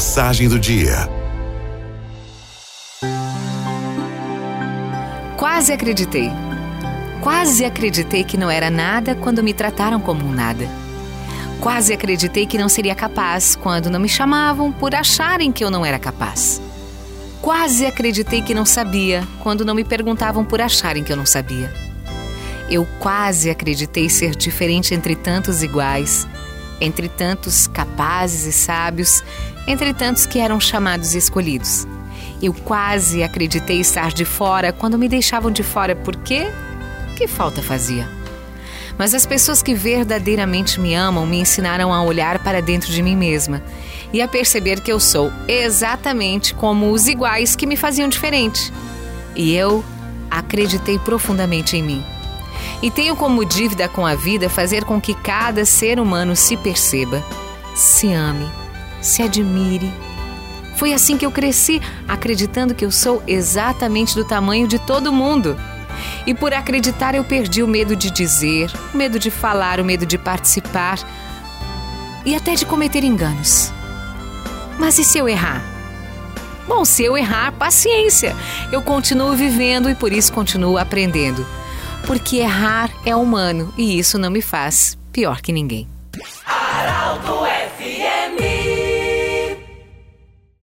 Mensagem do dia. Quase acreditei. Quase acreditei que não era nada quando me trataram como um nada. Quase acreditei que não seria capaz quando não me chamavam por acharem que eu não era capaz. Quase acreditei que não sabia quando não me perguntavam por acharem que eu não sabia. Eu quase acreditei ser diferente entre tantos iguais, entre tantos capazes e sábios, entre tantos que eram chamados e escolhidos. Eu quase acreditei estar de fora quando me deixavam de fora porque que falta fazia? Mas as pessoas que verdadeiramente me amam me ensinaram a olhar para dentro de mim mesma e a perceber que eu sou exatamente como os iguais que me faziam diferente. E eu acreditei profundamente em mim. E tenho como dívida com a vida fazer com que cada ser humano se perceba, se ame, se admire. Foi assim que eu cresci, acreditando que eu sou exatamente do tamanho de todo mundo. E por acreditar, eu perdi o medo de dizer, o medo de falar, o medo de participar e até de cometer enganos. Mas e se eu errar? Bom, se eu errar, paciência. Eu continuo vivendo e por isso continuo aprendendo. Porque errar é humano e isso não me faz pior que ninguém. Araldo